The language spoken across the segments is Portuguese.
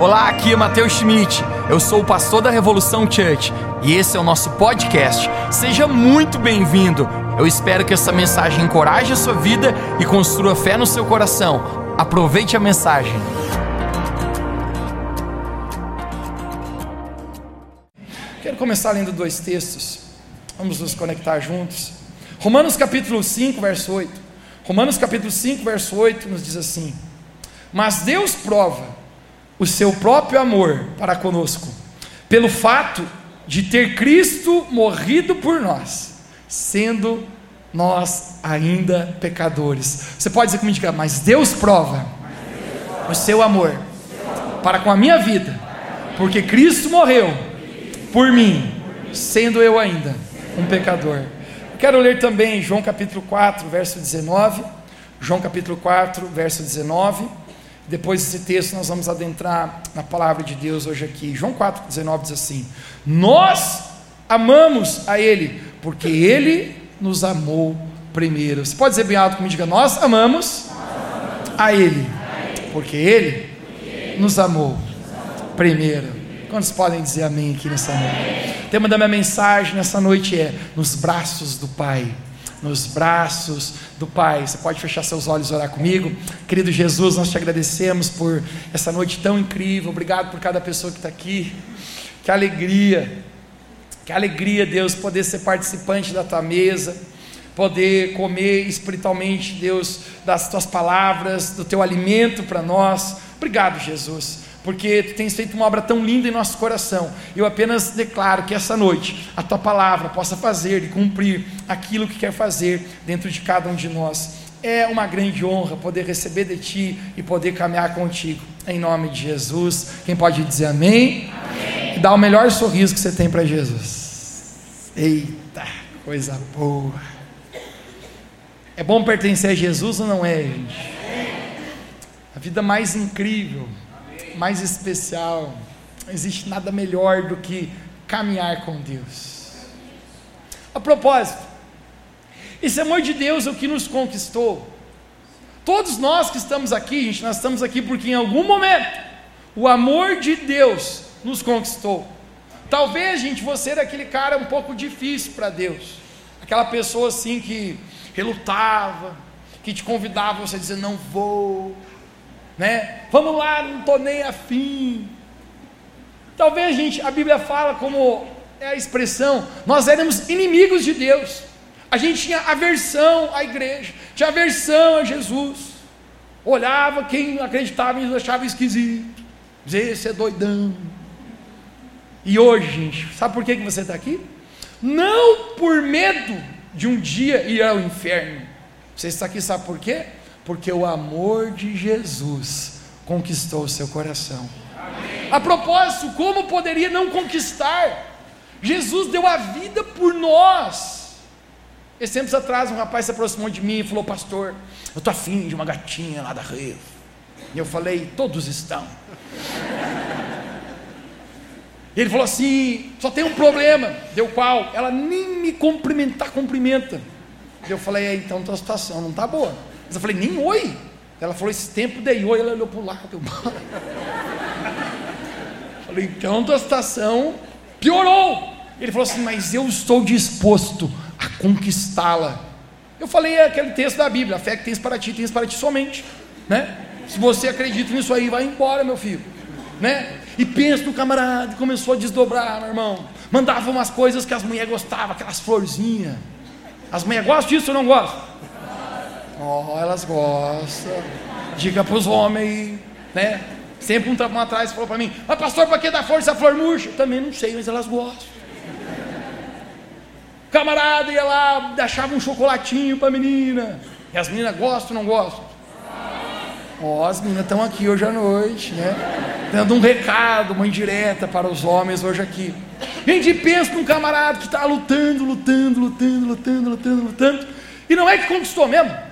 Olá, aqui é Matheus Schmidt. Eu sou o pastor da Revolução Church e esse é o nosso podcast. Seja muito bem-vindo. Eu espero que essa mensagem encoraje a sua vida e construa fé no seu coração. Aproveite a mensagem. Quero começar lendo dois textos. Vamos nos conectar juntos. Romanos capítulo 5, verso 8. Romanos capítulo 5, verso 8 nos diz assim: Mas Deus prova o seu próprio amor para conosco, pelo fato de ter Cristo morrido por nós, sendo nós ainda pecadores. Você pode dizer comigo, mas Deus prova o seu amor para com a minha vida, porque Cristo morreu por mim, sendo eu ainda um pecador. Quero ler também João capítulo 4, verso 19. João capítulo 4, verso 19. Depois desse texto, nós vamos adentrar na palavra de Deus hoje aqui. João 4,19 diz assim: Nós amamos a Ele, porque Ele nos amou primeiro. Você pode dizer bem alto comigo? Diga: Nós amamos a Ele, porque Ele nos amou primeiro. Quantos podem dizer amém aqui nessa noite? O tema da minha mensagem nessa noite é: Nos braços do Pai nos braços do Pai. Você pode fechar seus olhos e orar comigo. Querido Jesus, nós te agradecemos por essa noite tão incrível. Obrigado por cada pessoa que está aqui. Que alegria, que alegria, Deus, poder ser participante da tua mesa, poder comer espiritualmente, Deus, das tuas palavras, do teu alimento para nós. Obrigado, Jesus porque tu tens feito uma obra tão linda em nosso coração. Eu apenas declaro que essa noite a tua palavra possa fazer e cumprir aquilo que quer fazer dentro de cada um de nós. É uma grande honra poder receber de ti e poder caminhar contigo. Em nome de Jesus. Quem pode dizer amém? amém. E dá o melhor sorriso que você tem para Jesus. Eita, coisa boa. É bom pertencer a Jesus ou não é, gente? A vida mais incrível mais especial. Não existe nada melhor do que caminhar com Deus. A propósito, esse amor de Deus é o que nos conquistou. Todos nós que estamos aqui, gente, nós estamos aqui porque em algum momento o amor de Deus nos conquistou. Talvez, gente, você era aquele cara um pouco difícil para Deus. Aquela pessoa assim que relutava, que te convidava você a dizer não vou, né? Vamos lá, não estou nem afim. Talvez, gente, a Bíblia fala como é a expressão, nós éramos inimigos de Deus. A gente tinha aversão à igreja, tinha aversão a Jesus. Olhava quem acreditava e achava esquisito. Dizia, esse é doidão. E hoje, gente, sabe por que, você está aqui? Não por medo de um dia ir ao inferno. Você está aqui, sabe por quê? Porque o amor de Jesus conquistou o seu coração. Amém. A propósito, como poderia não conquistar? Jesus deu a vida por nós. Esses tempos atrás, um rapaz se aproximou de mim e falou: Pastor, eu estou afim de uma gatinha lá da Rio. E eu falei: Todos estão. Ele falou assim: Só tem um problema. Deu qual? Ela nem me cumprimentar, cumprimenta. Eu falei: é, Então, tua situação não está boa. Mas eu falei, nem oi. Ela falou, esse tempo dei oi, ela olhou para o lado. Eu... falei, então tua situação piorou. Ele falou assim, mas eu estou disposto a conquistá-la. Eu falei é aquele texto da Bíblia, a fé que tens para ti, tens para ti somente. Né? Se você acredita nisso aí, vai embora, meu filho. Né? E pensa no camarada, começou a desdobrar, meu irmão. Mandava umas coisas que as mulheres gostavam, aquelas florzinhas. As mulheres gostam disso ou não gostam? Oh, elas gostam. Diga para os homens, né? Sempre um tapão atrás falou para mim: Mas pastor, para que dar força a flor murcha? Também não sei, mas elas gostam. Camarada ia lá, deixava um chocolatinho para a menina. E as meninas gostam ou não gostam? Ó, oh, as meninas estão aqui hoje à noite, né? Dando um recado, uma indireta para os homens hoje aqui. Gente pensa num camarada que está lutando, lutando, lutando, lutando, lutando, lutando. E não é que conquistou mesmo.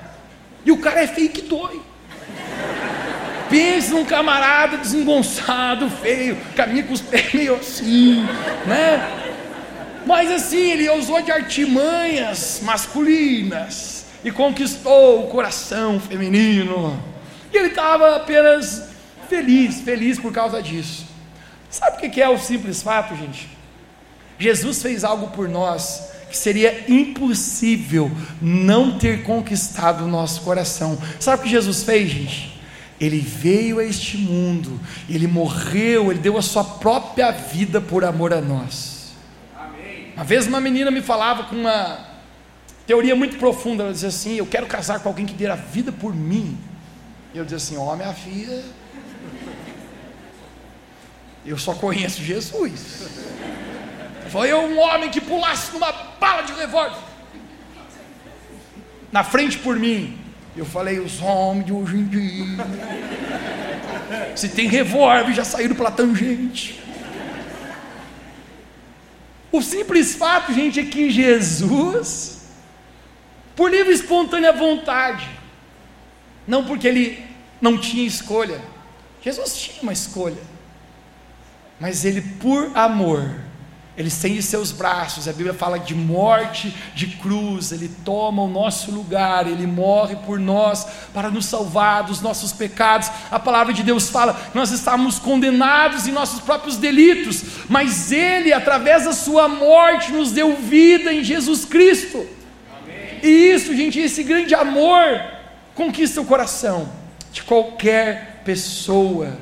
E o cara é que dói. Pensa num camarada desengonçado, feio, caminha com os pés meio assim, né? Mas assim, ele usou de artimanhas masculinas e conquistou o coração feminino. E ele estava apenas feliz, feliz por causa disso. Sabe o que é o simples fato, gente? Jesus fez algo por nós que seria impossível não ter conquistado o nosso coração. Sabe o que Jesus fez, gente? Ele veio a este mundo, ele morreu, ele deu a sua própria vida por amor a nós. Amém. Uma vez uma menina me falava com uma teoria muito profunda, ela dizia assim: Eu quero casar com alguém que dê a vida por mim. E eu dizia assim: Ó, oh, minha filha, eu só conheço Jesus. Foi um homem que pulasse numa bala de revólver na frente por mim. Eu falei, os homens de hoje em dia. Se tem revólver, já saíram pela tangente. O simples fato, gente, é que Jesus, por livre e espontânea vontade, não porque ele não tinha escolha, Jesus tinha uma escolha, mas ele, por amor, ele estende seus braços, a Bíblia fala de morte, de cruz, ele toma o nosso lugar, ele morre por nós para nos salvar dos nossos pecados. A palavra de Deus fala que nós estávamos condenados em nossos próprios delitos, mas ele, através da sua morte, nos deu vida em Jesus Cristo. Amém. E isso, gente, esse grande amor conquista o coração de qualquer pessoa.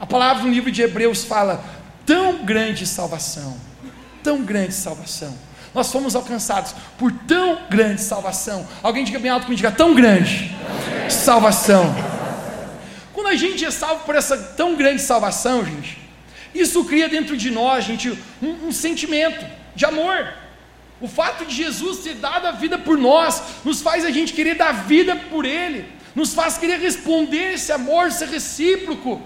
A palavra no livro de Hebreus fala: tão grande salvação, tão grande salvação. Nós fomos alcançados por tão grande salvação. Alguém diga bem alto comigo, diga tão grande salvação. Quando a gente é salvo por essa tão grande salvação, gente, isso cria dentro de nós, gente, um, um sentimento de amor. O fato de Jesus ter dado a vida por nós nos faz a gente querer dar vida por Ele, nos faz querer responder esse amor, ser recíproco.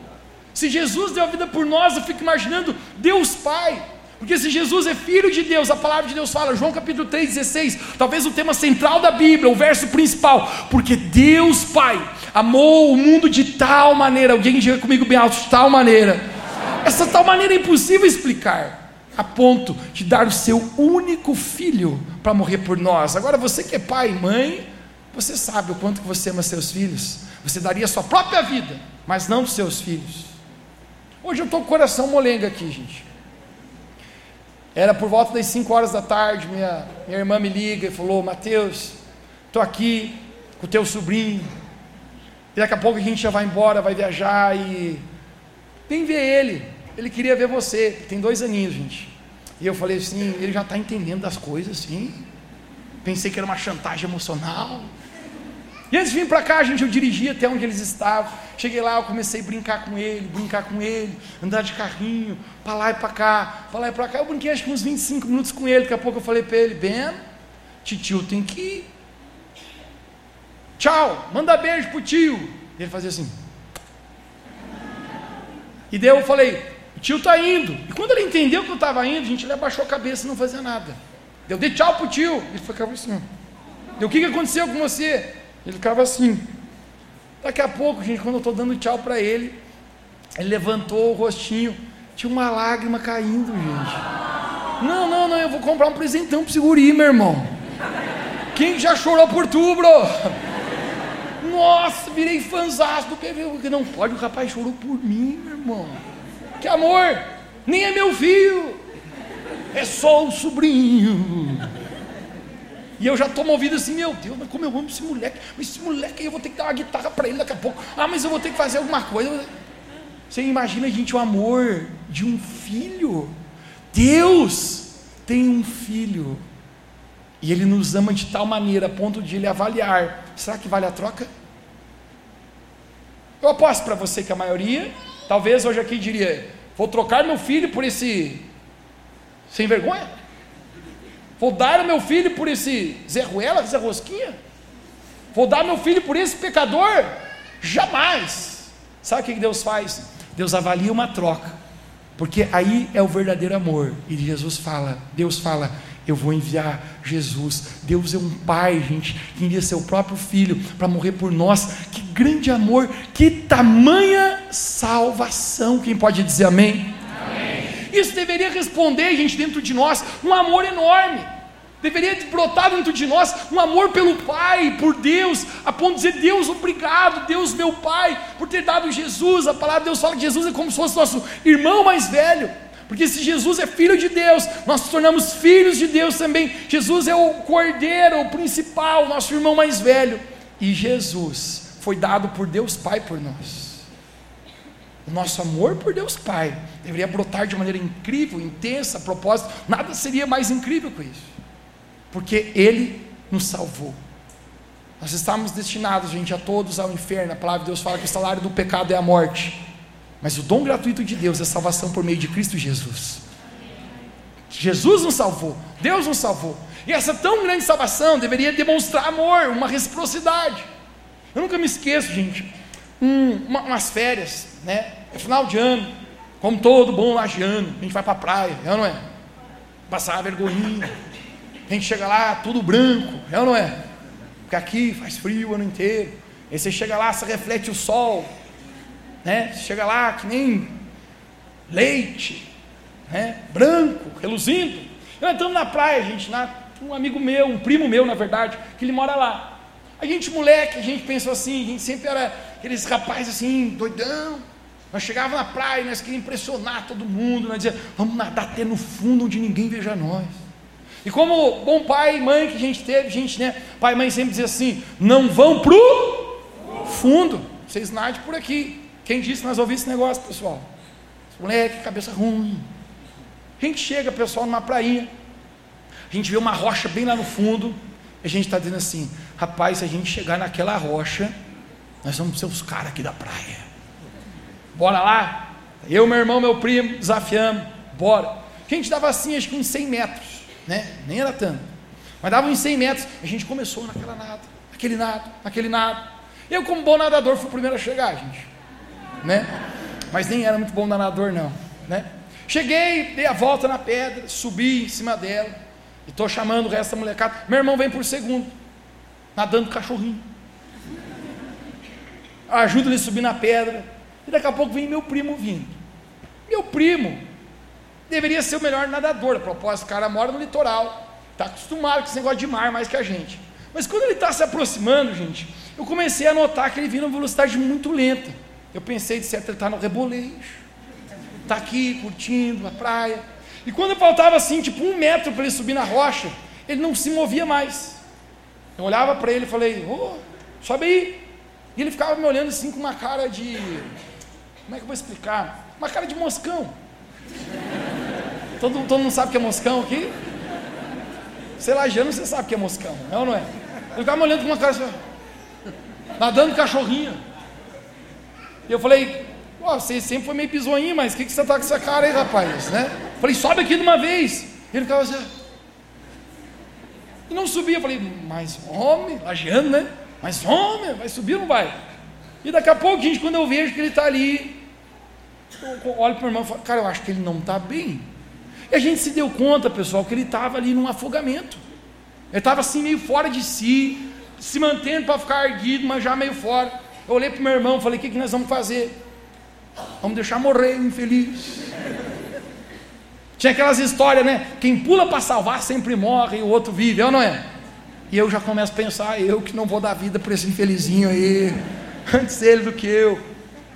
Se Jesus deu a vida por nós, eu fico imaginando Deus Pai. Porque se Jesus é filho de Deus, a palavra de Deus fala, João capítulo 3, 16, talvez o tema central da Bíblia, o verso principal, porque Deus Pai amou o mundo de tal maneira, alguém diga comigo bem alto, de tal maneira, essa tal maneira é impossível explicar, a ponto de dar o seu único filho para morrer por nós. Agora você que é pai e mãe, você sabe o quanto que você ama seus filhos, você daria a sua própria vida, mas não dos seus filhos. Hoje eu estou com o coração molenga aqui, gente. Era por volta das 5 horas da tarde, minha, minha irmã me liga e falou: Mateus, estou aqui com o teu sobrinho. E daqui a pouco a gente já vai embora, vai viajar e. Vem ver ele. Ele queria ver você. Tem dois aninhos, gente. E eu falei assim: ele já está entendendo das coisas, sim. Pensei que era uma chantagem emocional. E antes de vir para cá, gente, eu dirigi até onde eles estavam. Cheguei lá, eu comecei a brincar com ele, brincar com ele, andar de carrinho, para lá e para cá, para lá e para cá. Eu brinquei acho que uns 25 minutos com ele. Daqui a pouco eu falei para ele: Ben, tio tem que ir. Tchau, manda beijo pro tio. E ele fazia assim. E daí eu falei: o tio está indo. E quando ele entendeu que eu estava indo, gente, ele abaixou a cabeça e não fazia nada. Eu dei tchau pro tio. Ele ficava assim. Deu, o que, que aconteceu com você? Ele ficava assim. Daqui a pouco, gente, quando eu estou dando tchau para ele, ele levantou o rostinho, tinha uma lágrima caindo, gente. Não, não, não, eu vou comprar um presentão para o guri, meu irmão. Quem já chorou por tu, bro? Nossa, virei fãzão do PV, não pode, o rapaz chorou por mim, meu irmão. Que amor, nem é meu filho, é só o sobrinho. E eu já estou movido assim, meu Deus, mas como eu amo esse moleque, esse moleque eu vou ter que dar uma guitarra para ele daqui a pouco. Ah, mas eu vou ter que fazer alguma coisa. Você imagina, gente, o amor de um filho. Deus tem um filho. E ele nos ama de tal maneira a ponto de ele avaliar: será que vale a troca? Eu aposto para você que a maioria, talvez hoje aqui diria: vou trocar meu filho por esse sem vergonha. Vou dar o meu filho por esse Zé Ruela, Zé Rosquinha? Vou dar meu filho por esse pecador? Jamais. Sabe o que Deus faz? Deus avalia uma troca, porque aí é o verdadeiro amor. E Jesus fala, Deus fala, eu vou enviar Jesus. Deus é um pai, gente, que envia seu próprio filho para morrer por nós. Que grande amor, que tamanha salvação. Quem pode dizer amém? Isso deveria responder, gente, dentro de nós, um amor enorme. Deveria brotar dentro de nós um amor pelo Pai, por Deus, a ponto de dizer: Deus, obrigado, Deus, meu Pai, por ter dado Jesus. A palavra de Deus fala que Jesus é como se fosse nosso irmão mais velho. Porque se Jesus é filho de Deus, nós nos tornamos filhos de Deus também. Jesus é o cordeiro, o principal, nosso irmão mais velho. E Jesus foi dado por Deus Pai por nós. O nosso amor por Deus Pai deveria brotar de maneira incrível, intensa, propósito. Nada seria mais incrível que isso porque Ele nos salvou. Nós estamos destinados, gente, a todos ao inferno. A palavra de Deus fala que o salário do pecado é a morte. Mas o dom gratuito de Deus é salvação por meio de Cristo Jesus. Jesus nos salvou, Deus nos salvou. E essa tão grande salvação deveria demonstrar amor, uma reciprocidade. Eu nunca me esqueço, gente, um, uma, umas férias, né? É final de ano, como todo bom lagiano, a gente vai para a praia, é não é? Passar a vergonhinha, a gente chega lá, tudo branco, é ou não é? Porque aqui faz frio o ano inteiro. Aí você chega lá, você reflete o sol, né? Você chega lá que nem leite, né? Branco, reluzindo. Eu entramos na praia, gente, na, um amigo meu, um primo meu, na verdade, que ele mora lá. A gente, moleque, a gente pensou assim, a gente sempre era aqueles rapazes assim, doidão. Nós chegávamos na praia, nós queríamos impressionar todo mundo, nós dizia, vamos nadar até no fundo onde ninguém veja nós. E como bom pai e mãe que a gente teve, gente, né? Pai e mãe sempre dizia assim: não vão pro fundo, vocês nadem por aqui. Quem disse nós ouvimos esse negócio, pessoal? Moleque, cabeça ruim. A gente chega, pessoal, numa prainha, a gente vê uma rocha bem lá no fundo, e a gente está dizendo assim: rapaz, se a gente chegar naquela rocha, nós vamos ser os caras aqui da praia. Bora lá? Eu, meu irmão, meu primo, desafiamos, bora. A gente dava assim, acho que uns 100 metros né? Nem era tanto. Mas dava uns 100 metros, a gente começou naquela nada, naquele nada, naquele nada. Eu, como bom nadador, fui o primeiro a chegar, gente. Né? Mas nem era muito bom nadador, não. Né? Cheguei, dei a volta na pedra, subi em cima dela, e estou chamando o resto da molecada. Meu irmão vem por segundo, nadando cachorrinho. Ajuda ele a subir na pedra. E daqui a pouco vem meu primo vindo. Meu primo deveria ser o melhor nadador. A propósito, o cara mora no litoral, está acostumado com esse negócio de mar mais que a gente. Mas quando ele está se aproximando, gente, eu comecei a notar que ele vinha numa velocidade muito lenta. Eu pensei, de certo, ele está no rebolejo, está aqui curtindo a praia. E quando faltava assim, tipo um metro para ele subir na rocha, ele não se movia mais. Eu olhava para ele e falei, oh, sobe aí. E ele ficava me olhando assim com uma cara de. Como é que eu vou explicar? Uma cara de moscão. Todo, todo mundo sabe que é moscão aqui? Jano, você sabe que é moscão, é ou não é? Ele ficava olhando com uma cara assim, nadando cachorrinho. E eu falei, Pô, você sempre foi meio pisonhinho, mas o que, que você está com essa cara aí, rapaz? Né? Falei, sobe aqui de uma vez. Ele ficava assim. E não subia. Eu falei, mas homem, lajeando, né? Mas homem, vai subir ou não vai? E daqui a pouco, gente, quando eu vejo que ele está ali, eu olho para o irmão e falo, cara, eu acho que ele não está bem. E a gente se deu conta, pessoal, que ele estava ali num afogamento. Ele estava assim meio fora de si, se mantendo para ficar erguido, mas já meio fora. Eu olhei para o meu irmão falei: o que, que nós vamos fazer? Vamos deixar morrer o infeliz. Tinha aquelas histórias, né? Quem pula para salvar sempre morre e o outro vive, é ou não é? E eu já começo a pensar, eu que não vou dar vida para esse infelizinho aí, antes ele do que eu.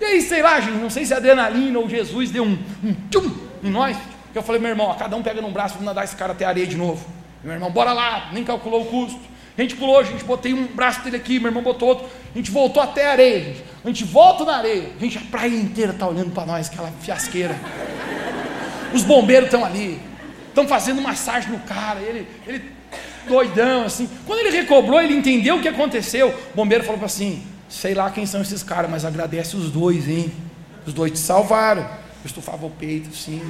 E aí, sei lá, gente, não sei se a adrenalina ou Jesus deu um, um tchum em nós. Eu falei, meu irmão, cada um pega num braço, vamos nadar esse cara até a areia de novo. Meu irmão, bora lá, nem calculou o custo. A gente pulou, a gente botei um braço dele aqui, meu irmão botou outro. A gente voltou até a areia, gente. A gente volta na areia. A gente, a praia inteira está olhando para nós, aquela fiasqueira. Os bombeiros estão ali, estão fazendo massagem no cara. Ele, ele doidão, assim. Quando ele recobrou, ele entendeu o que aconteceu. O bombeiro falou assim: sei lá quem são esses caras, mas agradece os dois, hein? Os dois te salvaram. Estufava o peito, sim.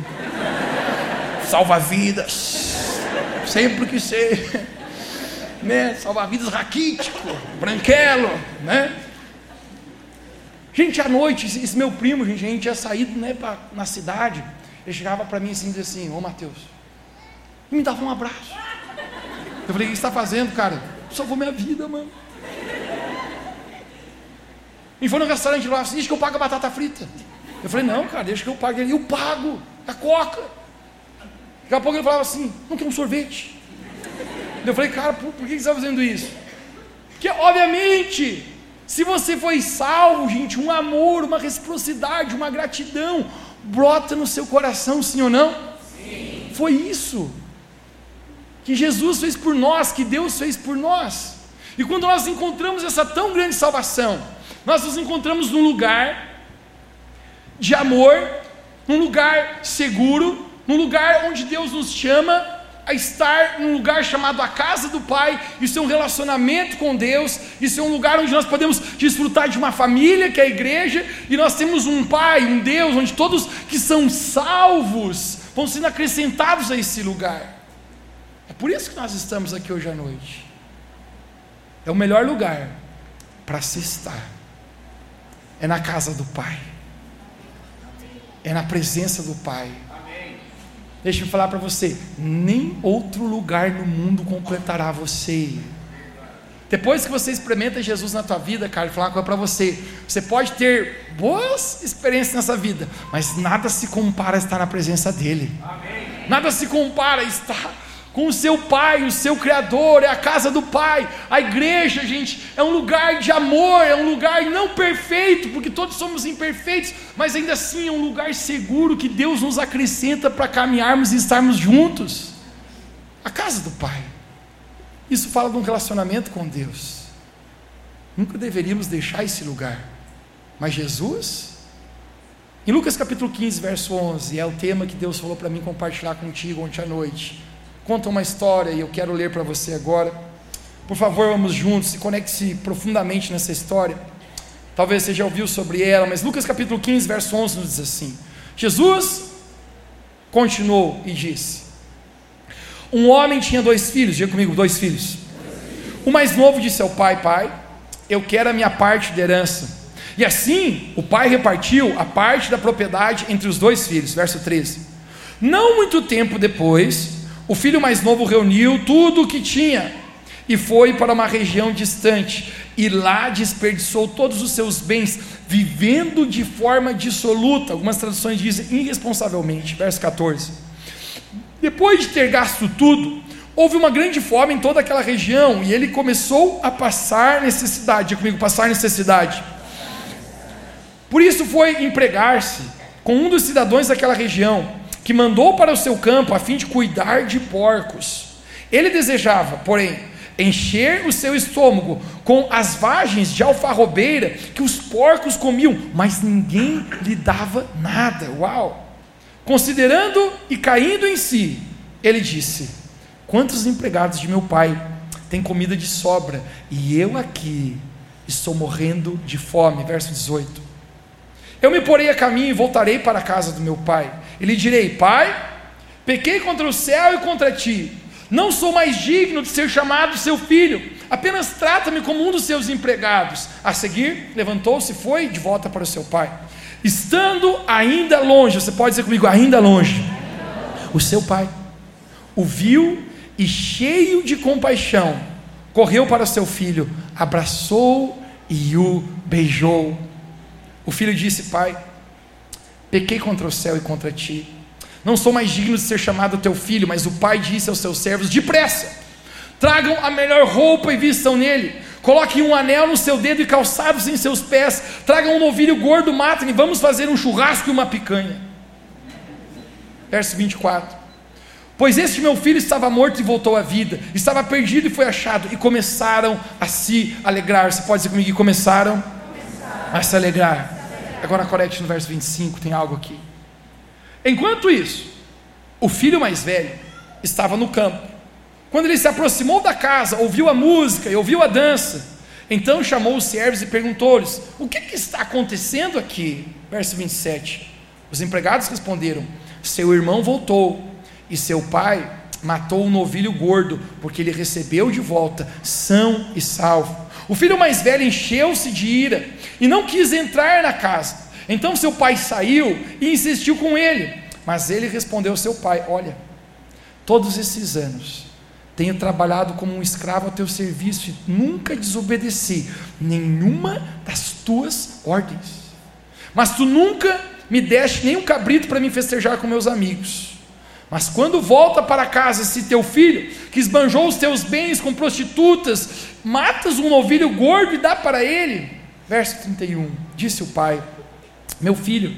Salva vidas. Sempre que ser. Né? Salva vidas raquítico, branquelo, né? Gente, à noite, esse meu primo, gente, a gente tinha saído né, pra, na cidade. Ele chegava para mim assim, dizia assim: Ô Mateus, e me dava um abraço. Eu falei: O que você está fazendo, cara? Salvou minha vida, mano. E foi no restaurante lá, diz que eu pago a batata frita. Eu falei, não, cara, deixa que eu pague. Ele, eu pago, a coca. Daqui a pouco ele falava assim, não quer um sorvete? Eu falei, cara, por, por que você está fazendo isso? Porque, obviamente, se você foi salvo, gente, um amor, uma reciprocidade, uma gratidão brota no seu coração, sim ou não? Sim. Foi isso que Jesus fez por nós, que Deus fez por nós. E quando nós encontramos essa tão grande salvação, nós nos encontramos num lugar de amor, num lugar seguro, num lugar onde Deus nos chama a estar num lugar chamado a casa do Pai, isso é um relacionamento com Deus, isso é um lugar onde nós podemos desfrutar de uma família, que é a igreja, e nós temos um Pai, um Deus, onde todos que são salvos vão sendo acrescentados a esse lugar. É por isso que nós estamos aqui hoje à noite. É o melhor lugar para se estar, é na casa do Pai, é na presença do Pai. Deixa eu falar para você, nem outro lugar no mundo completará você. Depois que você experimenta Jesus na tua vida, cara, falar uma coisa para você. Você pode ter boas experiências nessa vida, mas nada se compara a estar na presença dele. Amém. Nada se compara a estar com o seu pai, o seu criador, é a casa do pai. A igreja, gente, é um lugar de amor, é um lugar não perfeito, porque todos somos imperfeitos, mas ainda assim é um lugar seguro que Deus nos acrescenta para caminharmos e estarmos juntos. A casa do pai. Isso fala de um relacionamento com Deus. Nunca deveríamos deixar esse lugar. Mas Jesus, em Lucas capítulo 15, verso 11, é o tema que Deus falou para mim compartilhar contigo ontem à noite conta uma história e eu quero ler para você agora. Por favor, vamos juntos e conecte-se profundamente nessa história. Talvez você já ouviu sobre ela, mas Lucas capítulo 15, verso 11 nos diz assim: Jesus continuou e disse: Um homem tinha dois filhos, diga comigo, dois filhos. O mais novo disse ao pai: Pai, eu quero a minha parte de herança. E assim o pai repartiu a parte da propriedade entre os dois filhos. Verso 13. Não muito tempo depois, o filho mais novo reuniu tudo o que tinha e foi para uma região distante, e lá desperdiçou todos os seus bens, vivendo de forma dissoluta. Algumas traduções dizem irresponsavelmente. Verso 14. Depois de ter gasto tudo, houve uma grande fome em toda aquela região, e ele começou a passar necessidade. Diga comigo, passar necessidade. Por isso foi empregar-se com um dos cidadãos daquela região que mandou para o seu campo a fim de cuidar de porcos. Ele desejava, porém, encher o seu estômago com as vagens de alfarrobeira que os porcos comiam, mas ninguém lhe dava nada. Uau! Considerando e caindo em si, ele disse: Quantos empregados de meu pai têm comida de sobra e eu aqui estou morrendo de fome? Verso 18. Eu me porei a caminho e voltarei para a casa do meu pai. E lhe direi: Pai, pequei contra o céu e contra ti. Não sou mais digno de ser chamado seu filho. Apenas trata-me como um dos seus empregados. A seguir, levantou-se e foi de volta para o seu pai. Estando ainda longe, você pode dizer comigo, ainda longe. O seu pai o viu e, cheio de compaixão, correu para seu filho, abraçou e o beijou. O filho disse: Pai, pequei contra o céu e contra ti. Não sou mais digno de ser chamado teu filho, mas o pai disse aos seus servos: Depressa, tragam a melhor roupa e vistam nele. Coloquem um anel no seu dedo e calçados em seus pés. Tragam um novilho gordo, matem e vamos fazer um churrasco e uma picanha. Verso 24. Pois este meu filho estava morto e voltou à vida, estava perdido e foi achado, e começaram a se alegrar. Você pode dizer comigo que começaram, começaram. a se alegrar. Agora conecte no verso 25, tem algo aqui. Enquanto isso, o filho mais velho estava no campo. Quando ele se aproximou da casa, ouviu a música e ouviu a dança, então chamou os servos e perguntou-lhes: O que, que está acontecendo aqui? Verso 27. Os empregados responderam: Seu irmão voltou e seu pai matou um novilho gordo, porque ele recebeu de volta, são e salvo. O filho mais velho encheu-se de ira e não quis entrar na casa. Então seu pai saiu e insistiu com ele. Mas ele respondeu ao seu pai: Olha, todos esses anos tenho trabalhado como um escravo ao teu serviço e nunca desobedeci nenhuma das tuas ordens. Mas tu nunca me deste nem um cabrito para me festejar com meus amigos. Mas quando volta para casa esse teu filho, que esbanjou os teus bens com prostitutas, matas um novilho gordo e dá para ele. Verso 31, disse o pai: Meu filho,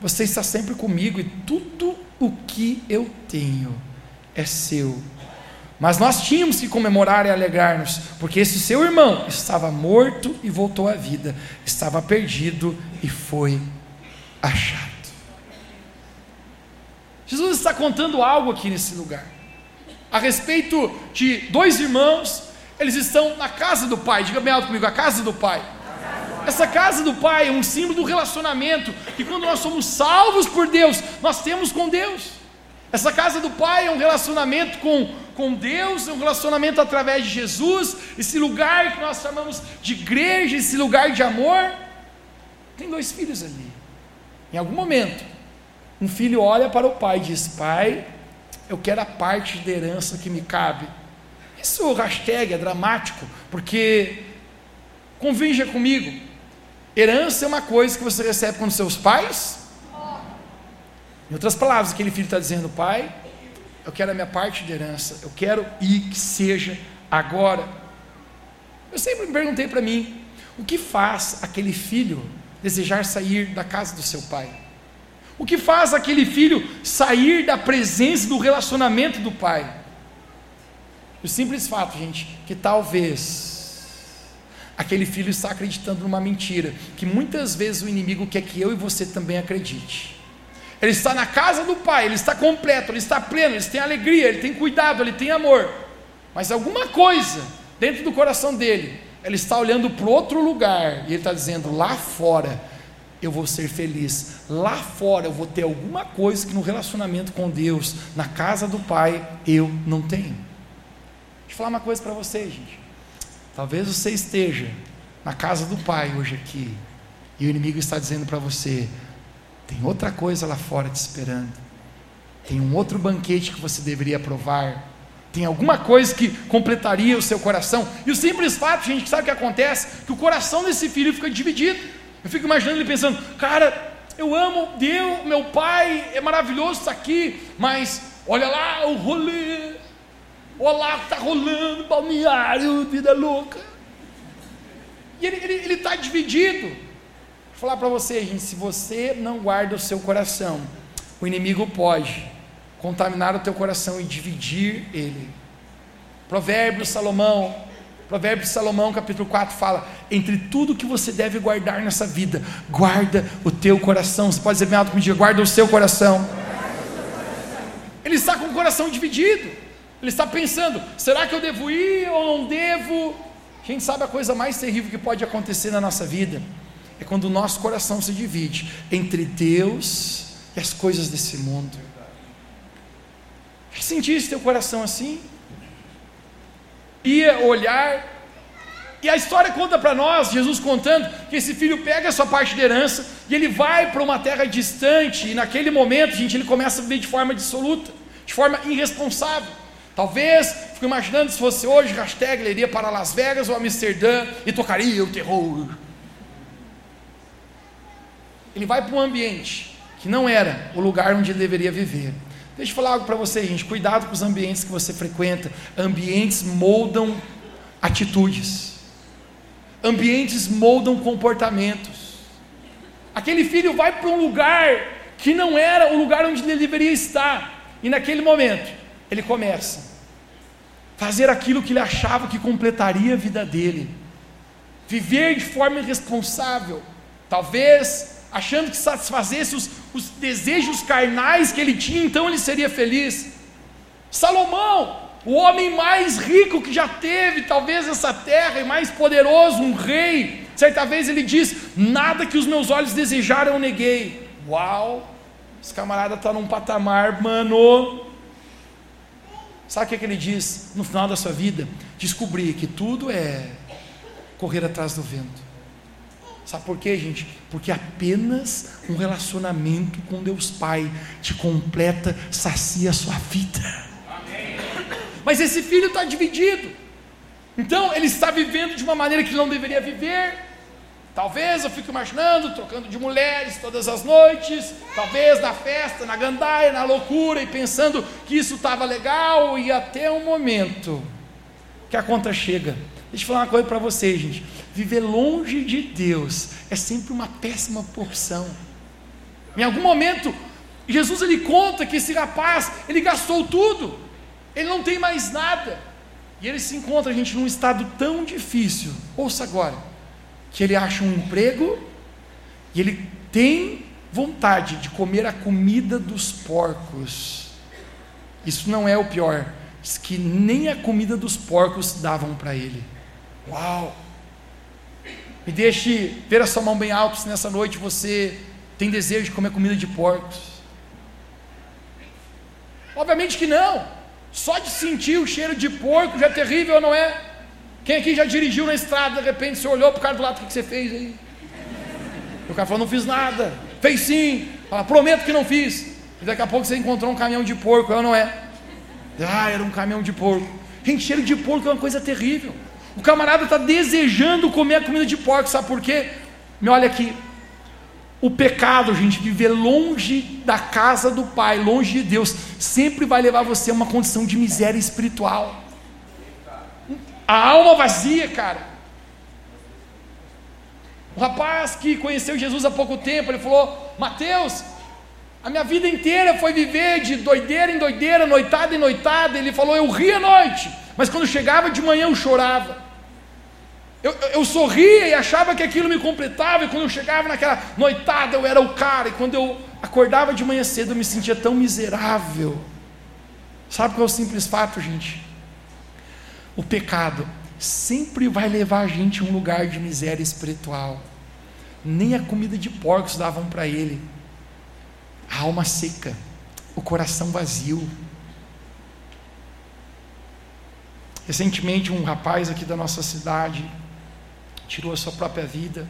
você está sempre comigo e tudo o que eu tenho é seu. Mas nós tínhamos que comemorar e alegrar-nos, porque esse seu irmão estava morto e voltou à vida, estava perdido e foi achado. Jesus está contando algo aqui nesse lugar, a respeito de dois irmãos, eles estão na casa do Pai, diga bem alto comigo, a casa do Pai. Essa casa do Pai é um símbolo do relacionamento, que quando nós somos salvos por Deus, nós temos com Deus. Essa casa do Pai é um relacionamento com, com Deus, é um relacionamento através de Jesus, esse lugar que nós chamamos de igreja, esse lugar de amor. Tem dois filhos ali. Em algum momento, um filho olha para o pai e diz: Pai, eu quero a parte da herança que me cabe. Isso hashtag é dramático, porque convinja comigo, herança é uma coisa que você recebe com seus pais. Em outras palavras, aquele filho está dizendo: Pai, eu quero a minha parte de herança, eu quero ir que seja agora. Eu sempre me perguntei para mim: o que faz aquele filho desejar sair da casa do seu pai? O que faz aquele filho sair da presença do relacionamento do pai? O simples fato, gente, que talvez aquele filho está acreditando numa mentira, que muitas vezes o inimigo quer que eu e você também acredite. Ele está na casa do pai, ele está completo, ele está pleno, ele tem alegria, ele tem cuidado, ele tem amor. Mas alguma coisa dentro do coração dele, ele está olhando para outro lugar e ele está dizendo: lá fora eu vou ser feliz. Lá fora eu vou ter alguma coisa que no relacionamento com Deus, na casa do Pai, eu não tenho. Deixa eu falar uma coisa para você, gente. Talvez você esteja na casa do Pai hoje aqui, e o inimigo está dizendo para você: tem outra coisa lá fora te esperando, tem um outro banquete que você deveria provar, tem alguma coisa que completaria o seu coração. E o simples fato, gente, que sabe o que acontece? Que o coração desse filho fica dividido. Eu fico imaginando ele pensando, cara, eu amo Deus, meu pai, é maravilhoso estar aqui, mas olha lá o rolê, olha lá está rolando, balneário, vida louca. E ele está dividido. Vou falar para você, gente, se você não guarda o seu coração, o inimigo pode contaminar o teu coração e dividir ele. Provérbios Salomão Provérbios de Salomão, capítulo 4, fala: entre tudo que você deve guardar nessa vida, guarda o teu coração. Você pode dizer bem alto comigo, guarda o seu coração. Ele está com o coração dividido. Ele está pensando: será que eu devo ir ou não devo? A gente sabe a coisa mais terrível que pode acontecer na nossa vida é quando o nosso coração se divide entre Deus e as coisas desse mundo. Já sentiste teu coração assim? Ia olhar. E a história conta para nós, Jesus contando, que esse filho pega a sua parte de herança e ele vai para uma terra distante, e naquele momento, gente, ele começa a viver de forma dissoluta, de forma irresponsável. Talvez, fico imaginando se fosse hoje, hashtag, ele iria para Las Vegas ou Amsterdã e tocaria o terror. Ele vai para um ambiente que não era o lugar onde ele deveria viver. Deixa eu falar algo para você, gente. Cuidado com os ambientes que você frequenta. Ambientes moldam atitudes. Ambientes moldam comportamentos. Aquele filho vai para um lugar que não era o lugar onde ele deveria estar. E naquele momento, ele começa a fazer aquilo que ele achava que completaria a vida dele. Viver de forma irresponsável. Talvez achando que satisfazesse os, os desejos carnais que ele tinha, então ele seria feliz. Salomão, o homem mais rico que já teve, talvez essa terra, e mais poderoso, um rei. Certa vez ele diz: Nada que os meus olhos desejaram eu neguei. Uau! Esse camarada está num patamar, mano. Sabe o que, é que ele diz no final da sua vida? Descobrir que tudo é correr atrás do vento. Sabe por quê, gente? Porque apenas um relacionamento com Deus Pai te completa, sacia a sua vida. Amém. Mas esse filho está dividido. Então ele está vivendo de uma maneira que não deveria viver. Talvez eu fique imaginando, trocando de mulheres todas as noites, talvez na festa, na gandaia, na loucura, e pensando que isso estava legal, e até um momento que a conta chega. Deixa eu falar uma coisa para vocês, gente. Viver longe de Deus é sempre uma péssima porção. Em algum momento, Jesus ele conta que esse rapaz, ele gastou tudo, ele não tem mais nada, e ele se encontra, gente, num estado tão difícil. Ouça agora que ele acha um emprego e ele tem vontade de comer a comida dos porcos. Isso não é o pior, diz que nem a comida dos porcos davam para ele. Uau! Me deixe ver a sua mão bem alta se nessa noite você tem desejo de comer comida de porcos. Obviamente que não. Só de sentir o cheiro de porco já é terrível, não é? Quem aqui já dirigiu na estrada, de repente você olhou para o cara do lado, o que você fez aí? o cara falou, não fiz nada. Fez sim. Fala, prometo que não fiz. E daqui a pouco você encontrou um caminhão de porco, ou não é? Ah, era um caminhão de porco. Gente, cheiro de porco é uma coisa terrível. O camarada está desejando comer a comida de porco, sabe por quê? Me olha aqui. O pecado, gente, viver longe da casa do Pai, longe de Deus, sempre vai levar você a uma condição de miséria espiritual. A alma vazia, cara. O rapaz que conheceu Jesus há pouco tempo, ele falou: Mateus, a minha vida inteira foi viver de doideira em doideira, noitada em noitada. Ele falou: Eu ria à noite, mas quando chegava de manhã eu chorava. Eu, eu, eu, sorria e achava que aquilo me completava, e quando eu chegava naquela noitada eu era o cara, e quando eu acordava de manhã cedo eu me sentia tão miserável. Sabe qual é o simples fato, gente? O pecado sempre vai levar a gente a um lugar de miséria espiritual. Nem a comida de porcos davam para ele. A alma seca, o coração vazio. Recentemente, um rapaz aqui da nossa cidade tirou a sua própria vida.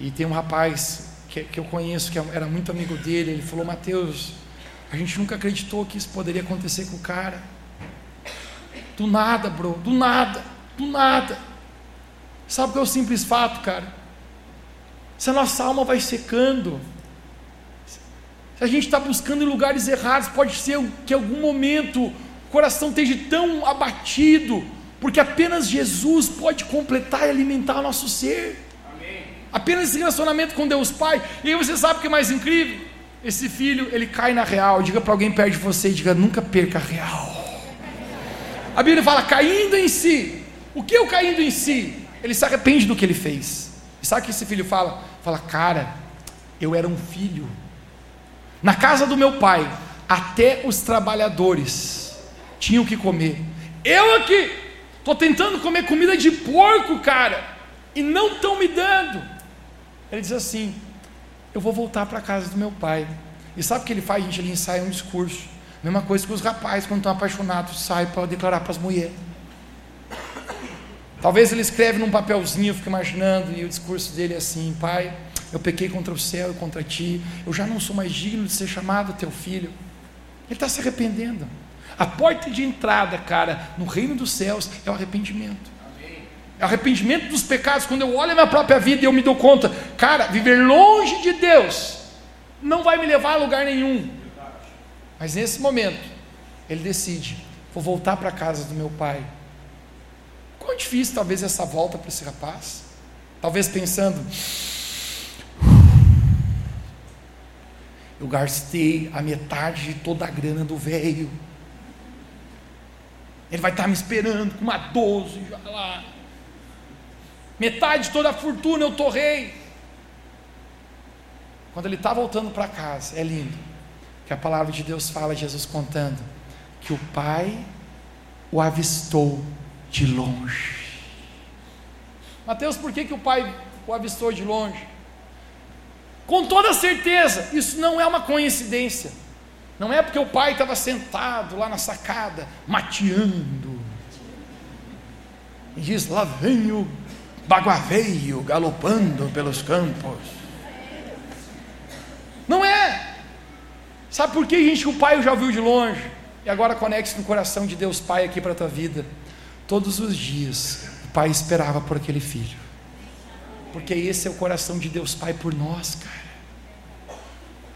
E tem um rapaz que, que eu conheço, que era muito amigo dele. Ele falou: Mateus, a gente nunca acreditou que isso poderia acontecer com o cara. Do nada, bro, do nada, do nada. Sabe o que é o simples fato, cara? Se a nossa alma vai secando, se a gente está buscando em lugares errados, pode ser que em algum momento o coração esteja tão abatido, porque apenas Jesus pode completar e alimentar o nosso ser. Amém. Apenas esse relacionamento com Deus Pai. E aí você sabe o que é mais incrível? Esse filho, ele cai na real. Diga para alguém perto de você, diga, nunca perca a real. A Bíblia fala caindo em si. O que é o caindo em si? Ele se arrepende do que ele fez. E sabe o que esse filho fala? Fala, cara, eu era um filho. Na casa do meu pai, até os trabalhadores tinham que comer. Eu aqui, estou tentando comer comida de porco, cara, e não estão me dando. Ele diz assim: Eu vou voltar para casa do meu pai. E sabe o que ele faz, gente? Ele ensaia um discurso. Mesma coisa que os rapazes, quando estão apaixonados, saem para declarar para as mulheres. Talvez ele escreve num papelzinho, eu fico imaginando, e o discurso dele é assim: Pai, eu pequei contra o céu e contra ti, eu já não sou mais digno de ser chamado teu filho. Ele está se arrependendo. A porta de entrada, cara, no reino dos céus é o arrependimento. O arrependimento dos pecados. Quando eu olho a minha própria vida e eu me dou conta, cara, viver longe de Deus não vai me levar a lugar nenhum. Mas nesse momento, ele decide: vou voltar para a casa do meu pai. Quão difícil talvez essa volta para esse rapaz? Talvez pensando: eu gastei a metade de toda a grana do velho. Ele vai estar me esperando com uma 12 já lá. Metade de toda a fortuna eu torrei. Quando ele está voltando para casa, é lindo que a palavra de Deus fala, Jesus contando, que o pai o avistou de longe. Mateus, por que, que o pai o avistou de longe? Com toda certeza, isso não é uma coincidência. Não é porque o pai estava sentado lá na sacada, mateando. E diz: lá vem o baguaveio galopando pelos campos. Não é. Sabe por que, gente, o pai já ouviu de longe? E agora conecte-se no coração de Deus Pai aqui para a tua vida. Todos os dias, o pai esperava por aquele filho. Porque esse é o coração de Deus Pai por nós, cara.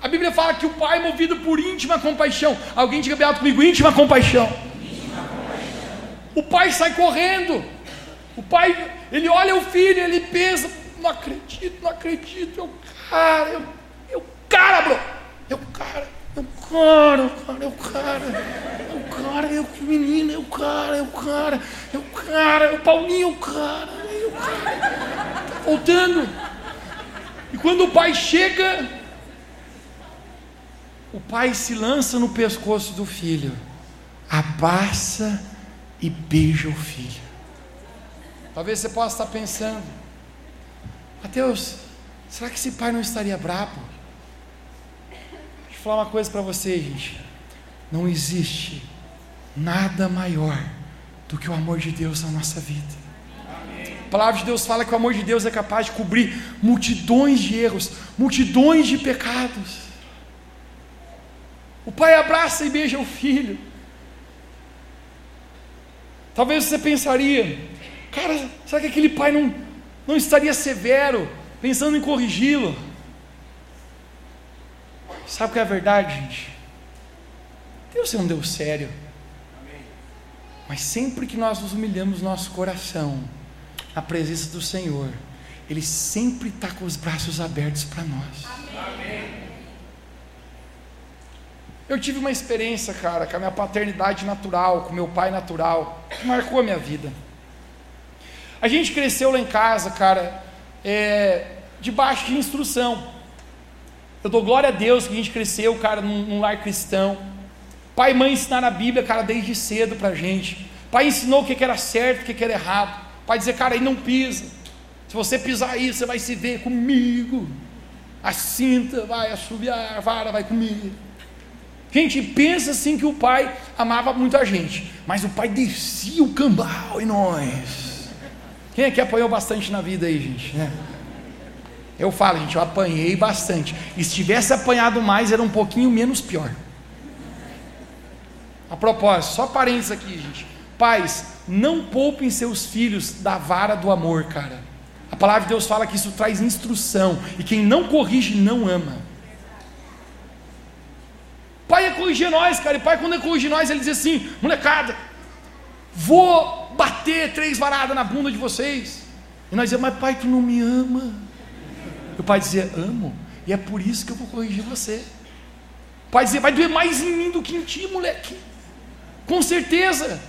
A Bíblia fala que o Pai é movido por íntima compaixão. Alguém diga bem alto comigo: íntima compaixão. íntima compaixão. O Pai sai correndo. O Pai, ele olha o filho, ele pensa: não acredito, não acredito. É o cara, é o, é cara, bro. É o cara, é o cara, é o cara, é o cara. É o cara, é menino, é o cara, é o cara, é o cara, é o Paulinho, é o cara, é o cara. Tá voltando. E quando o pai chega, o pai se lança no pescoço do filho, abraça e beija o filho. Talvez você possa estar pensando, Mateus, será que esse pai não estaria bravo? Deixa eu falar uma coisa para você, gente. Não existe nada maior do que o amor de Deus na nossa vida. A palavra de Deus fala que o amor de Deus é capaz de cobrir multidões de erros, multidões de pecados. O pai abraça e beija o filho. Talvez você pensaria, cara, será que aquele pai não, não estaria severo, pensando em corrigi-lo? Sabe o que é a verdade, gente? Deus é um Deus sério. Mas sempre que nós nos humilhamos nosso coração, na presença do Senhor, Ele sempre está com os braços abertos para nós. Amém. Eu tive uma experiência, cara, com a minha paternidade natural, com meu pai natural, que marcou a minha vida. A gente cresceu lá em casa, cara, é, debaixo de instrução. Eu dou glória a Deus que a gente cresceu, cara, num, num lar cristão. Pai e mãe ensinaram a Bíblia, cara, desde cedo pra gente. Pai ensinou o que era certo, o que era errado. Pai dizer, cara, aí não pisa. Se você pisar aí, você vai se ver comigo. A cinta vai assobiar, a vara vai comigo. Gente, pensa assim que o pai amava muito a gente, mas o pai descia o cambal em nós. Quem é que apanhou bastante na vida aí, gente? Né? Eu falo, gente, eu apanhei bastante. E se tivesse apanhado mais, era um pouquinho menos pior. A propósito, só parênteses aqui, gente. Pais, não poupem seus filhos da vara do amor, cara. A palavra de Deus fala que isso traz instrução. E quem não corrige, não ama. Pai ia corrigir nós, cara. E pai, quando ia corrigir nós, ele dizia assim: molecada, vou bater três varadas na bunda de vocês. E nós dizíamos, mas pai, tu não me ama. E o pai dizia: amo, e é por isso que eu vou corrigir você. O pai dizia: vai doer mais em mim do que em ti, moleque. Com certeza.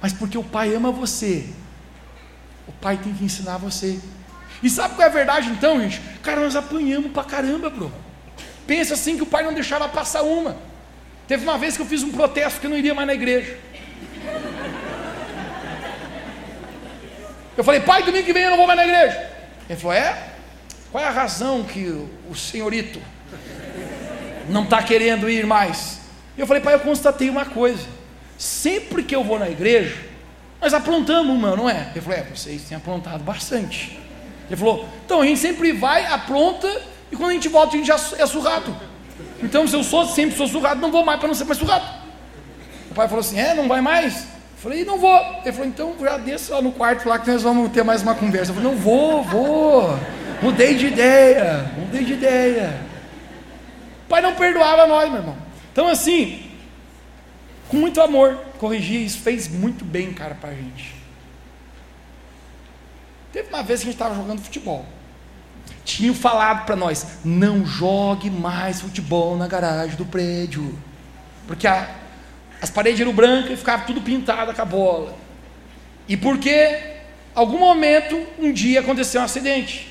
Mas porque o pai ama você, o pai tem que ensinar você. E sabe qual é a verdade então, gente? Cara, nós apanhamos pra caramba, bro. Pensa assim que o pai não deixava passar uma. Teve uma vez que eu fiz um protesto que eu não iria mais na igreja. Eu falei, pai, domingo que vem eu não vou mais na igreja. Ele falou, é? Qual é a razão que o senhorito não está querendo ir mais? Eu falei, pai, eu constatei uma coisa. Sempre que eu vou na igreja, nós aprontamos uma, não é? Ele falou, é, vocês têm aprontado bastante. Ele falou, então a gente sempre vai, apronta e quando a gente volta, a gente já é surrado. Então, se eu sou sempre sou surrado, não vou mais para não ser mais surrado. O pai falou assim: É, não vai mais? Eu falei: Não vou. Ele falou: Então já desça lá no quarto lá que nós vamos ter mais uma conversa. Eu falei: Não vou, vou. Mudei de ideia. Mudei de ideia. O pai não perdoava nós, meu irmão. Então, assim, com muito amor, corrigir isso fez muito bem, cara, para a gente. Teve uma vez que a gente estava jogando futebol tinham falado para nós: não jogue mais futebol na garagem do prédio, porque a, as paredes eram brancas e ficava tudo pintado com a bola. E porque, algum momento, um dia aconteceu um acidente.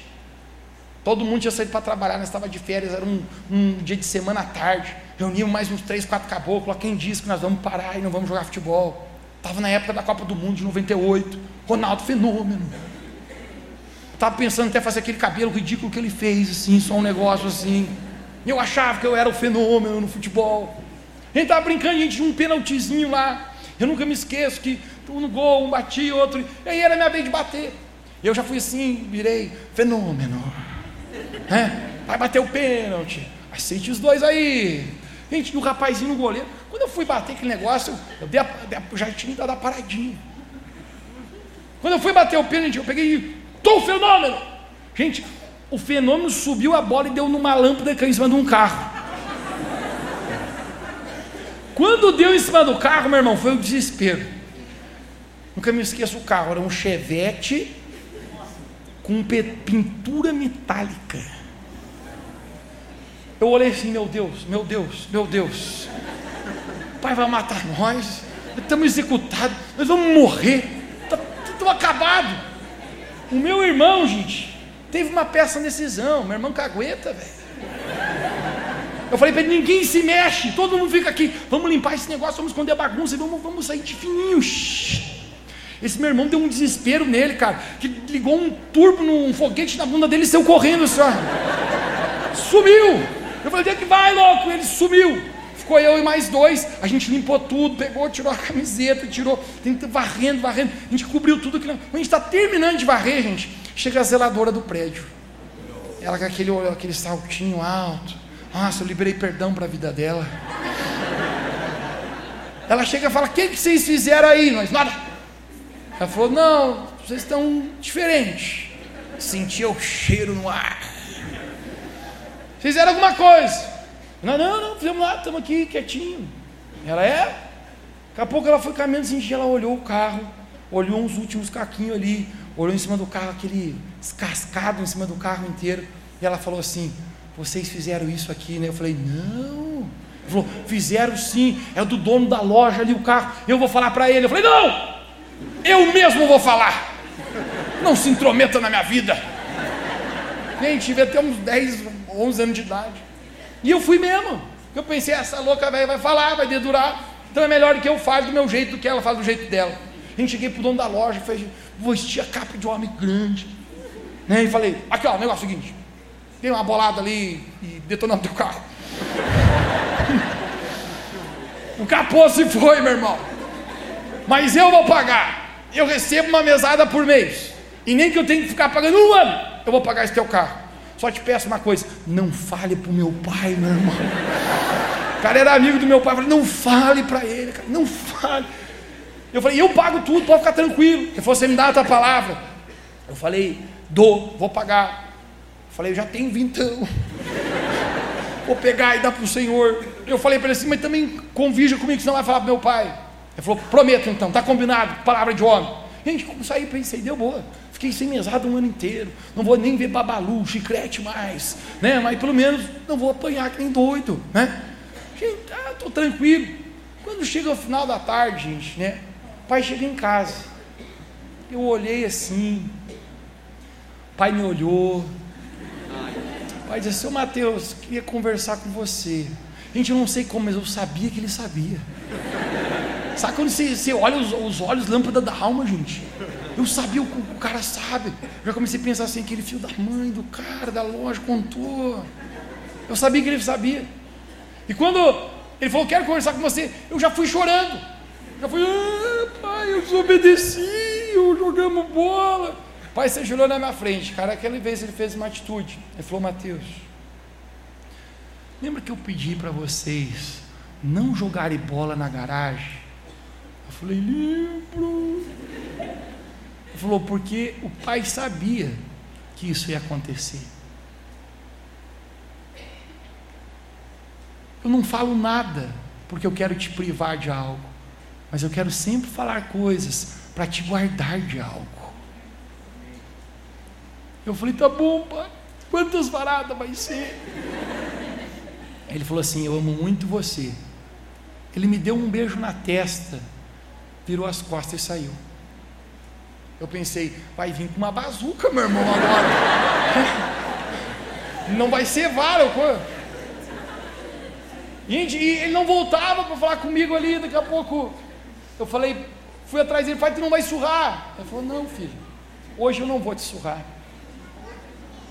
Todo mundo tinha saído para trabalhar, nós estava de férias, era um, um, dia de semana à tarde. Reunimos mais uns três, quatro caboclos. Quem disse que nós vamos parar e não vamos jogar futebol? Estava na época da Copa do Mundo de 98. Ronaldo, fenômeno. Estava pensando até fazer aquele cabelo ridículo que ele fez, assim, só um negócio assim. Eu achava que eu era o fenômeno no futebol. A gente estava brincando, a gente tinha um penaltizinho lá. Eu nunca me esqueço que um no gol, um bati, outro. E aí era minha vez de bater. Eu já fui assim, virei fenômeno. É, vai bater o pênalti. Aceite os dois aí. Gente, e o rapazinho no goleiro. Quando eu fui bater aquele negócio, eu dei a, já tinha dado a paradinha. Quando eu fui bater o pênalti, eu peguei Estou fenômeno. Gente, o fenômeno subiu a bola e deu numa lâmpada que em cima de um carro. Quando deu em cima do carro, meu irmão, foi o um desespero. Nunca me esqueço o carro, era um Chevette com pintura metálica. Eu olhei assim, meu Deus, meu Deus, meu Deus. O pai vai matar nós, estamos executados, nós vamos morrer, estamos tá, acabados. O meu irmão, gente, teve uma peça decisão, meu irmão cagueta, velho. Eu falei para ele: ninguém se mexe, todo mundo fica aqui. Vamos limpar esse negócio, vamos esconder a bagunça e vamos, vamos sair de fininho. Esse meu irmão deu um desespero nele, cara, que ligou um turbo num foguete na bunda dele e saiu correndo só. Sumiu. Eu falei: onde é que vai, louco? Ele sumiu. Ficou eu e mais dois. A gente limpou tudo, pegou, tirou a camiseta, tirou, varrendo, varrendo. A gente cobriu tudo. Que... A gente está terminando de varrer, gente. Chega a zeladora do prédio. Ela com aquele, aquele saltinho alto nossa, eu liberei perdão para a vida dela. Ela chega e fala: O que, que vocês fizeram aí? Nós, nada. Ela falou: Não, vocês estão diferentes. Sentia o cheiro no ar. Fizeram alguma coisa. Não, não, não, fizemos lá, estamos aqui quietinho. Ela é? Daqui a pouco ela foi caminhando assim, ela olhou o carro, olhou uns últimos caquinhos ali, olhou em cima do carro, aquele descascado em cima do carro inteiro, e ela falou assim: vocês fizeram isso aqui, né? Eu falei, não. Ele falou, fizeram sim, é do dono da loja ali o carro, eu vou falar para ele. Eu falei, não, eu mesmo vou falar. Não se intrometa na minha vida. Gente, tive até uns 10, 11 anos de idade. E eu fui mesmo. Eu pensei, essa louca velha vai falar, vai dedurar. Então é melhor que eu fale do meu jeito do que ela fale do jeito dela. A gente cheguei pro dono da loja, falei, vou vestir a capa de homem grande. Né? E falei, aqui ó, o negócio é o seguinte, Dei uma bolada ali e detonamos teu carro. o capô se foi, meu irmão. Mas eu vou pagar. Eu recebo uma mesada por mês. E nem que eu tenha que ficar pagando um ano, eu vou pagar esse teu carro. Só te peço uma coisa: não fale para o meu pai, meu irmão. O cara era amigo do meu pai. Eu falei: não fale para ele, cara, não fale. Eu falei: eu pago tudo, pode ficar tranquilo. Ele falou: você me dá a tua palavra. Eu falei: dou, vou pagar. Falei, eu já tenho vintão. Vou pegar e dar para o Senhor. Eu falei para ele assim, mas também convija comigo, senão vai falar para meu pai. Ele falou, prometo então, está combinado, palavra de homem. Gente, como saí, pensei, deu boa. Fiquei sem mesada um ano inteiro. Não vou nem ver babalu, chiclete mais. Né? Mas pelo menos não vou apanhar que nem doido. Né? Gente, ah, estou tranquilo. Quando chega o final da tarde, gente, né? O pai chega em casa. Eu olhei assim. O pai me olhou. Pai disse, seu Mateus, queria conversar com você. Gente, eu não sei como, mas eu sabia que ele sabia. Sabe quando você, você olha os, os, olhos, lâmpada da alma, gente? Eu sabia o que o cara sabe. Eu já comecei a pensar assim, aquele filho da mãe, do cara, da loja, contou. Eu sabia que ele sabia. E quando ele falou, quero conversar com você, eu já fui chorando. Já fui, ah, pai, eu desobedeci, eu jogamos bola. Pai, você jurou na minha frente. Cara, aquela vez ele fez uma atitude. Ele falou, Mateus, lembra que eu pedi para vocês não jogarem bola na garagem? Eu falei, lembro. Falou, porque o pai sabia que isso ia acontecer. Eu não falo nada porque eu quero te privar de algo, mas eu quero sempre falar coisas para te guardar de algo. Eu falei, tá bom, pai, quantas varadas vai ser? Ele falou assim: Eu amo muito você. Ele me deu um beijo na testa, virou as costas e saiu. Eu pensei, vai vir com uma bazuca, meu irmão, agora. Não vai ser vara, Gente, e ele não voltava para falar comigo ali, daqui a pouco. Eu falei, fui atrás dele, pai, tu não vai surrar. Ele falou, não, filho, hoje eu não vou te surrar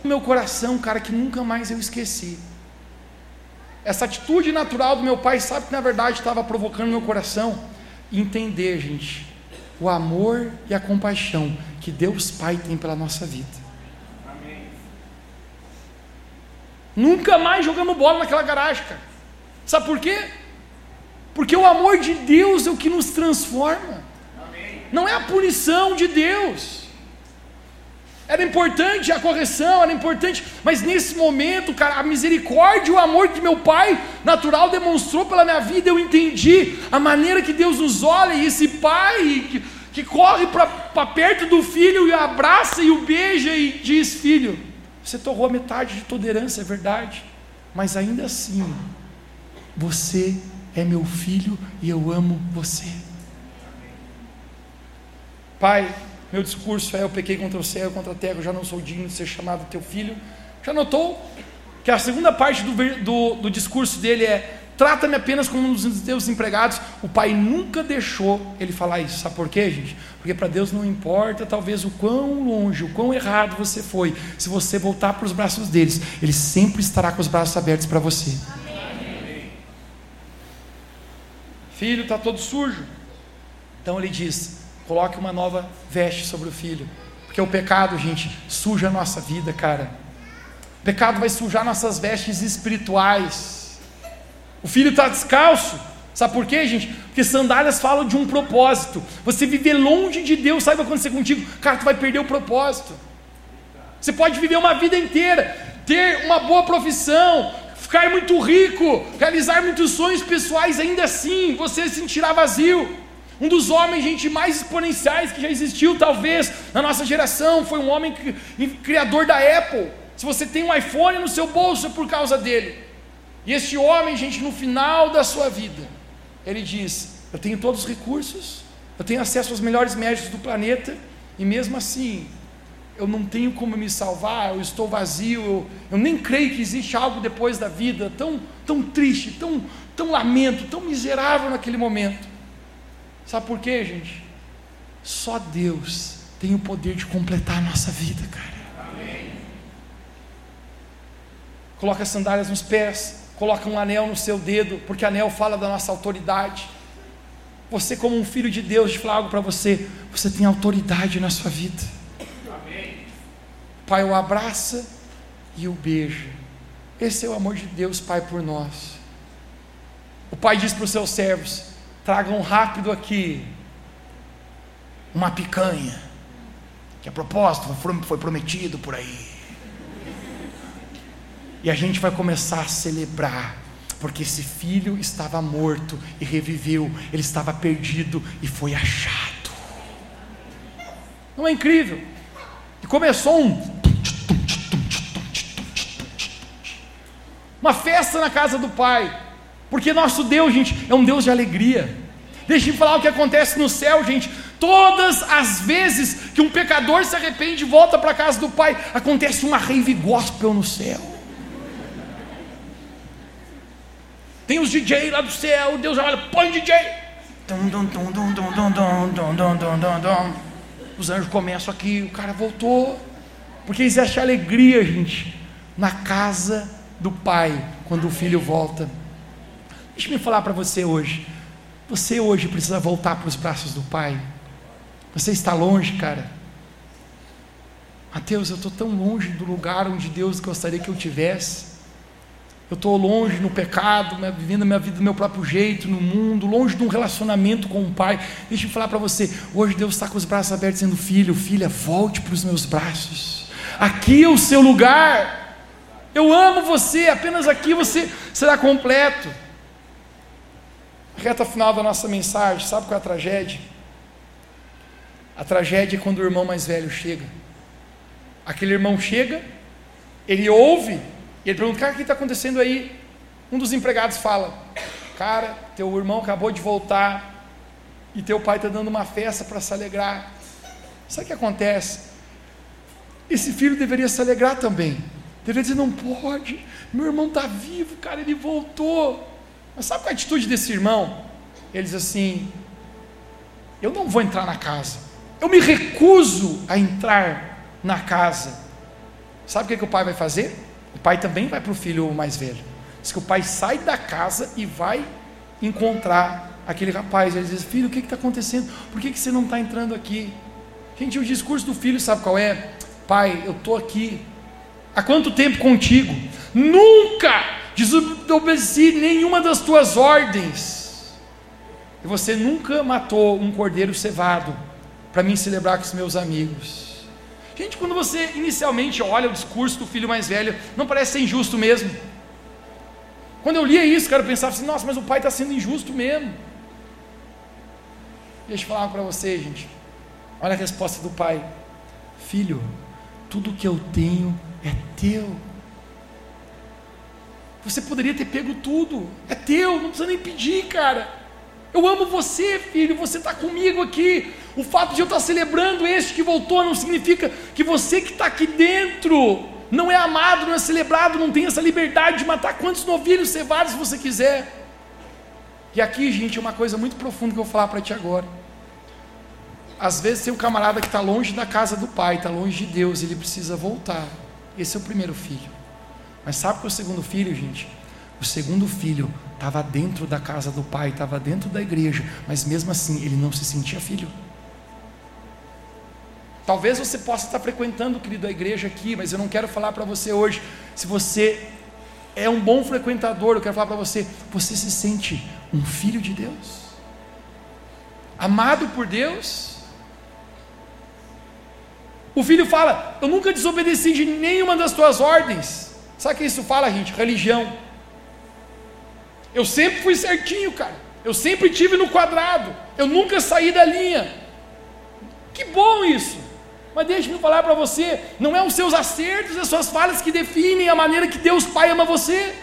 meu coração, cara, que nunca mais eu esqueci. Essa atitude natural do meu pai, sabe que na verdade estava provocando meu coração? Entender, gente, o amor e a compaixão que Deus Pai tem pela nossa vida. Amém. Nunca mais jogamos bola naquela garagem, cara. Sabe por quê? Porque o amor de Deus é o que nos transforma. Amém. Não é a punição de Deus. Era importante a correção, era importante, mas nesse momento, cara, a misericórdia e o amor que meu pai natural demonstrou pela minha vida, eu entendi a maneira que Deus nos olha, e esse pai que, que corre para perto do filho e abraça e o beija e diz: Filho, você torrou a metade de toda herança, é verdade, mas ainda assim, você é meu filho e eu amo você. Pai, meu discurso é: eu pequei contra o céu, contra a terra, eu já não sou digno de ser chamado teu filho. Já notou que a segunda parte do, do, do discurso dele é: trata-me apenas como um dos teus empregados. O pai nunca deixou ele falar isso. Sabe por quê, gente? Porque para Deus não importa, talvez, o quão longe, o quão errado você foi. Se você voltar para os braços deles, ele sempre estará com os braços abertos para você. Amém. Filho está todo sujo. Então ele diz: Coloque uma nova veste sobre o filho. Porque o pecado, gente, suja a nossa vida, cara. O pecado vai sujar nossas vestes espirituais. O filho está descalço. Sabe por quê, gente? Porque sandálias falam de um propósito. Você viver longe de Deus, sabe o que vai acontecer contigo? Cara, tu vai perder o propósito. Você pode viver uma vida inteira, ter uma boa profissão, ficar muito rico, realizar muitos sonhos pessoais, ainda assim você se sentirá vazio. Um dos homens, gente, mais exponenciais que já existiu, talvez, na nossa geração, foi um homem criador da Apple. Se você tem um iPhone no seu bolso é por causa dele. E este homem, gente, no final da sua vida, ele diz: Eu tenho todos os recursos, eu tenho acesso aos melhores médicos do planeta, e mesmo assim, eu não tenho como me salvar, eu estou vazio, eu, eu nem creio que existe algo depois da vida, tão, tão triste, tão, tão lamento, tão miserável naquele momento. Sabe por quê, gente? Só Deus tem o poder de completar a nossa vida, cara. Amém. Coloca as sandálias nos pés, coloca um anel no seu dedo, porque anel fala da nossa autoridade. Você, como um filho de Deus, de algo para você, você tem autoridade na sua vida. Amém. Pai o abraça e o beija. Esse é o amor de Deus, Pai, por nós. O Pai diz para os seus servos: tragam rápido aqui uma picanha, que a propósito foi prometido por aí. E a gente vai começar a celebrar, porque esse filho estava morto e reviveu, ele estava perdido e foi achado. Não é incrível? E começou um. Uma festa na casa do pai. Porque nosso Deus, gente, é um Deus de alegria. Deixa eu falar o que acontece no céu, gente. Todas as vezes que um pecador se arrepende e volta para a casa do Pai, acontece uma rave gospel no céu. Tem os DJ lá do céu, Deus olha, põe DJ. Os anjos começam aqui, o cara voltou. Porque existe alegria, gente, na casa do Pai, quando o filho volta. Deixa eu falar para você hoje. Você hoje precisa voltar para os braços do Pai. Você está longe, cara. Mateus, eu estou tão longe do lugar onde Deus gostaria que eu tivesse. Eu estou longe no pecado, vivendo a minha vida do meu próprio jeito, no mundo, longe de um relacionamento com o Pai. Deixa eu falar para você: hoje Deus está com os braços abertos, dizendo, filho, filha, volte para os meus braços. Aqui é o seu lugar. Eu amo você, apenas aqui você será completo reta final da nossa mensagem, sabe qual é a tragédia? A tragédia é quando o irmão mais velho chega. Aquele irmão chega, ele ouve, e ele pergunta: Cara, o que está acontecendo aí? Um dos empregados fala: Cara, teu irmão acabou de voltar, e teu pai está dando uma festa para se alegrar. Sabe o que acontece? Esse filho deveria se alegrar também. Deveria dizer: Não pode, meu irmão está vivo, cara, ele voltou. Mas sabe qual é a atitude desse irmão? Ele diz assim: Eu não vou entrar na casa. Eu me recuso a entrar na casa. Sabe o que, que o pai vai fazer? O pai também vai para o filho mais velho. Diz que o pai sai da casa e vai encontrar aquele rapaz. Ele diz: Filho, o que está acontecendo? Por que, que você não está entrando aqui? Gente, o discurso do filho, sabe qual é? Pai, eu estou aqui. Há quanto tempo contigo? Nunca desobedeci nenhuma das tuas ordens. E você nunca matou um cordeiro cevado para mim celebrar com os meus amigos. Gente, quando você inicialmente olha o discurso do filho mais velho, não parece ser injusto mesmo. Quando eu lia isso, cara, eu pensava assim: nossa, mas o pai está sendo injusto mesmo. Deixa eu falar para você, gente. Olha a resposta do pai: Filho, tudo que eu tenho é teu. Você poderia ter pego tudo, é teu, não precisa nem pedir, cara. Eu amo você, filho, você está comigo aqui. O fato de eu estar celebrando este que voltou não significa que você que está aqui dentro não é amado, não é celebrado, não tem essa liberdade de matar quantos novilhos cevados você quiser. E aqui, gente, é uma coisa muito profunda que eu vou falar para ti agora. Às vezes tem um camarada que está longe da casa do pai, está longe de Deus, ele precisa voltar. Esse é o primeiro filho. Mas sabe que é o segundo filho, gente? O segundo filho estava dentro da casa do pai, estava dentro da igreja, mas mesmo assim ele não se sentia filho. Talvez você possa estar frequentando, querido, a igreja aqui, mas eu não quero falar para você hoje. Se você é um bom frequentador, eu quero falar para você: você se sente um filho de Deus, amado por Deus. O filho fala: Eu nunca desobedeci de nenhuma das tuas ordens. Sabe o que isso fala, gente? Religião. Eu sempre fui certinho, cara. Eu sempre tive no quadrado. Eu nunca saí da linha. Que bom isso. Mas deixe-me falar para você: não é os seus acertos, as suas falhas que definem a maneira que Deus Pai ama você.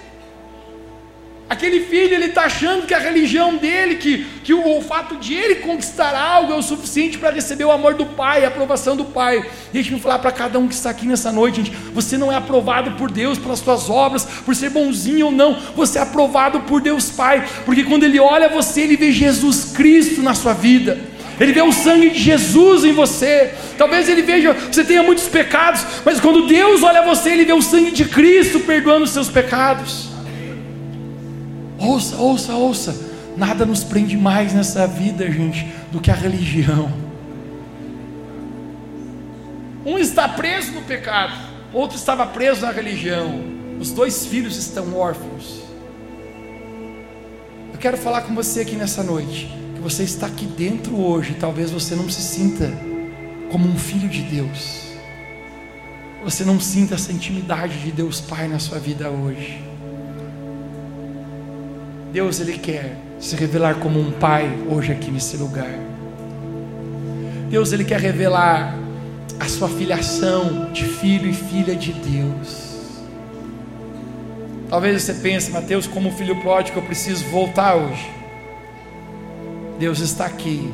Aquele filho, ele está achando que a religião dele, que, que o, o, fato de ele conquistar algo é o suficiente para receber o amor do Pai, a aprovação do Pai. Deixa-me falar para cada um que está aqui nessa noite, gente. Você não é aprovado por Deus pelas suas obras, por ser bonzinho ou não. Você é aprovado por Deus Pai, porque quando Ele olha você, Ele vê Jesus Cristo na sua vida. Ele vê o sangue de Jesus em você. Talvez ele veja, você tenha muitos pecados, mas quando Deus olha você, ele vê o sangue de Cristo perdoando os seus pecados. Ouça, ouça, ouça. Nada nos prende mais nessa vida, gente, do que a religião. Um está preso no pecado, outro estava preso na religião. Os dois filhos estão órfãos. Eu quero falar com você aqui nessa noite, que você está aqui dentro hoje, talvez você não se sinta como um filho de Deus. Você não sinta essa intimidade de Deus Pai na sua vida hoje. Deus ele quer se revelar como um pai hoje aqui nesse lugar. Deus ele quer revelar a sua filiação de filho e filha de Deus. Talvez você pense, Mateus, como filho pródigo, eu preciso voltar hoje. Deus está aqui,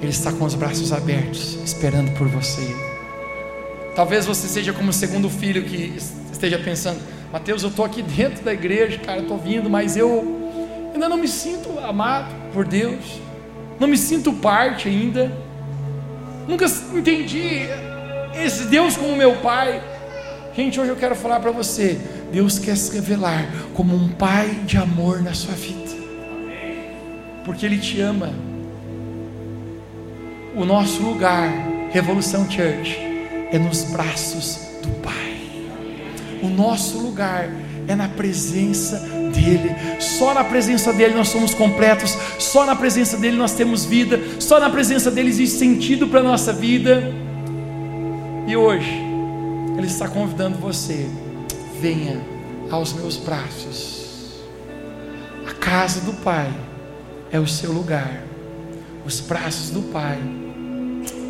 Ele está com os braços abertos, esperando por você. Talvez você seja como o segundo filho que esteja pensando, Mateus, eu estou aqui dentro da igreja, cara, estou vindo, mas eu ainda não me sinto amado por Deus, não me sinto parte ainda, nunca entendi esse Deus como meu Pai. Gente, hoje eu quero falar para você: Deus quer se revelar como um Pai de amor na sua vida, porque Ele te ama. O nosso lugar, Revolução Church, é nos braços do Pai. O nosso lugar é na presença dEle. Só na presença dEle nós somos completos, só na presença dEle nós temos vida, só na presença dEle existe sentido para a nossa vida. E hoje, Ele está convidando você, venha aos meus braços. A casa do Pai é o seu lugar, os braços do Pai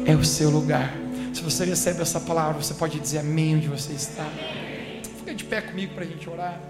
é o seu lugar. Se você recebe essa palavra, você pode dizer amém onde você está. Fica de pé comigo para a gente orar.